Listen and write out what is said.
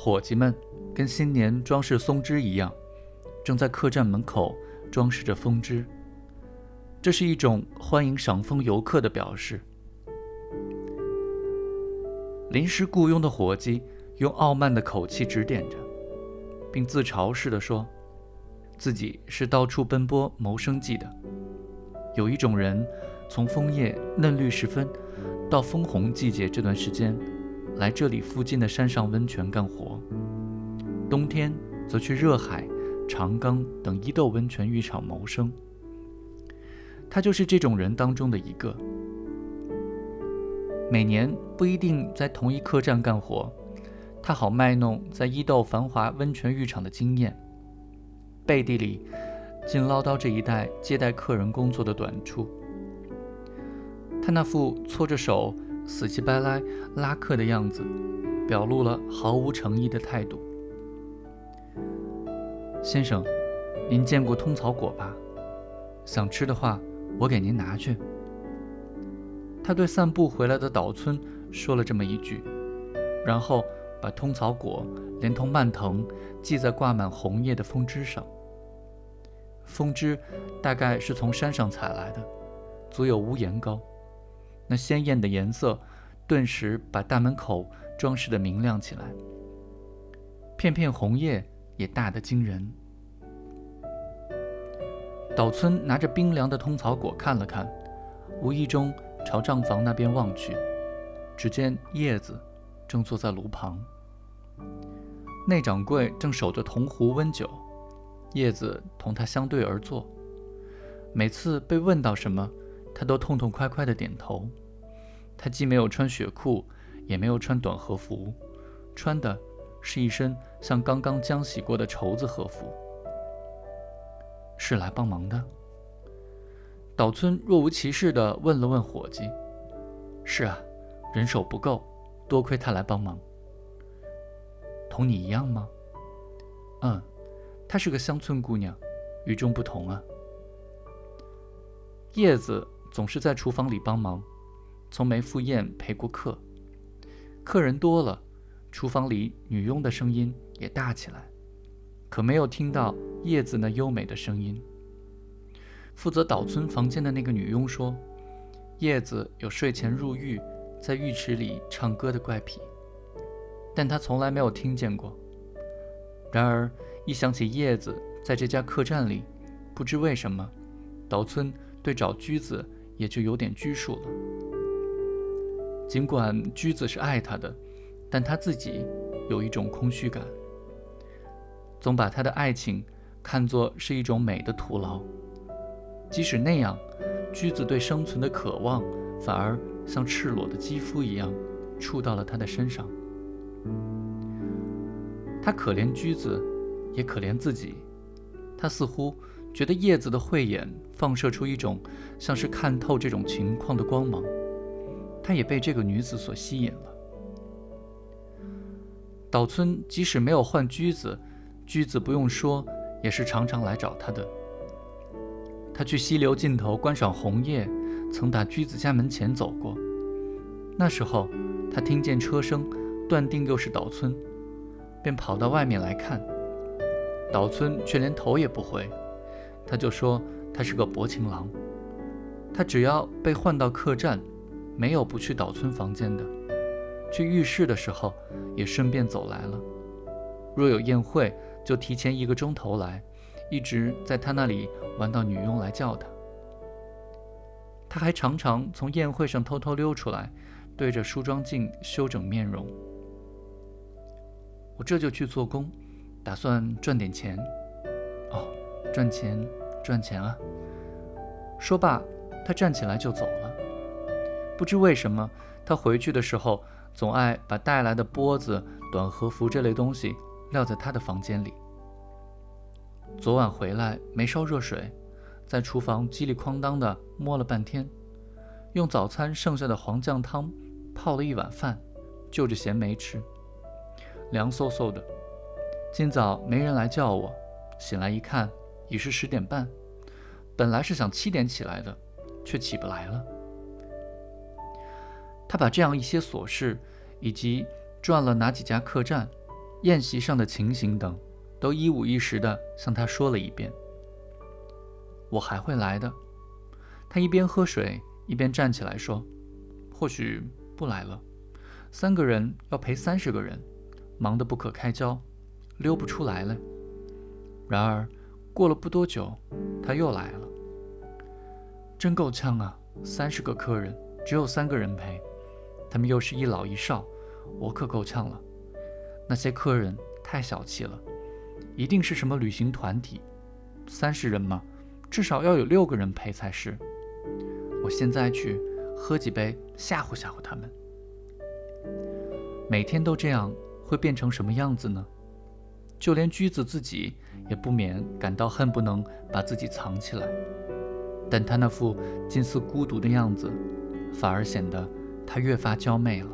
伙计们跟新年装饰松枝一样，正在客栈门口装饰着风枝。这是一种欢迎赏枫游客的表示。临时雇佣的伙计用傲慢的口气指点着，并自嘲似的说：“自己是到处奔波谋生计的。有一种人，从枫叶嫩绿时分到枫红季节这段时间，来这里附近的山上温泉干活；冬天则去热海、长冈等伊豆温泉浴场谋生。他就是这种人当中的一个。”每年不一定在同一客栈干活，他好卖弄在伊豆繁华温泉浴场的经验，背地里尽唠叨这一带接待客人工作的短处。他那副搓着手死乞白赖拉客的样子，表露了毫无诚意的态度。先生，您见过通草果吧？想吃的话，我给您拿去。他对散步回来的岛村说了这么一句，然后把通草果连同蔓藤系在挂满红叶的枫枝上。枫枝大概是从山上采来的，足有屋檐高。那鲜艳的颜色顿时把大门口装饰得明亮起来。片片红叶也大得惊人。岛村拿着冰凉的通草果看了看，无意中。朝账房那边望去，只见叶子正坐在炉旁，内掌柜正守着铜壶温酒，叶子同他相对而坐。每次被问到什么，他都痛痛快快地点头。他既没有穿雪裤，也没有穿短和服，穿的是一身像刚刚浆洗过的绸子和服。是来帮忙的。岛村若无其事地问了问伙计：“是啊，人手不够，多亏他来帮忙。同你一样吗？”“嗯，她是个乡村姑娘，与众不同啊。”叶子总是在厨房里帮忙，从没赴宴陪过客。客人多了，厨房里女佣的声音也大起来，可没有听到叶子那优美的声音。负责岛村房间的那个女佣说：“叶子有睡前入浴，在浴池里唱歌的怪癖，但她从来没有听见过。然而，一想起叶子在这家客栈里，不知为什么，岛村对找驹子也就有点拘束了。尽管驹子是爱他的，但他自己有一种空虚感，总把他的爱情看作是一种美的徒劳。”即使那样，驹子对生存的渴望反而像赤裸的肌肤一样，触到了他的身上。他可怜驹子，也可怜自己。他似乎觉得叶子的慧眼放射出一种像是看透这种情况的光芒。他也被这个女子所吸引了。岛村即使没有换驹子，驹子不用说也是常常来找他的。他去溪流尽头观赏红叶，曾打驹子家门前走过。那时候，他听见车声，断定又是岛村，便跑到外面来看。岛村却连头也不回，他就说他是个薄情郎。他只要被换到客栈，没有不去岛村房间的。去浴室的时候，也顺便走来了。若有宴会，就提前一个钟头来。一直在他那里玩到女佣来叫他。他还常常从宴会上偷偷溜出来，对着梳妆镜修整面容。我这就去做工，打算赚点钱。哦，赚钱，赚钱啊！说罢，他站起来就走了。不知为什么，他回去的时候总爱把带来的钵子、短和服这类东西撂在他的房间里。昨晚回来没烧热水，在厨房叽里哐当的摸了半天，用早餐剩下的黄酱汤泡了一碗饭，就着咸梅吃，凉飕飕的。今早没人来叫我，醒来一看已是十点半，本来是想七点起来的，却起不来了。他把这样一些琐事，以及转了哪几家客栈，宴席上的情形等，都一五一十地向他说了一遍。我还会来的。他一边喝水一边站起来说：“或许不来了。三个人要陪三十个人，忙得不可开交，溜不出来了。”然而过了不多久，他又来了。真够呛啊！三十个客人，只有三个人陪，他们又是一老一少，我可够呛了。那些客人太小气了，一定是什么旅行团体。三十人嘛，至少要有六个人陪才是。我现在去喝几杯，吓唬吓唬他们。每天都这样，会变成什么样子呢？就连驹子自己也不免感到恨不能把自己藏起来。但他那副近似孤独的样子，反而显得他越发娇媚了。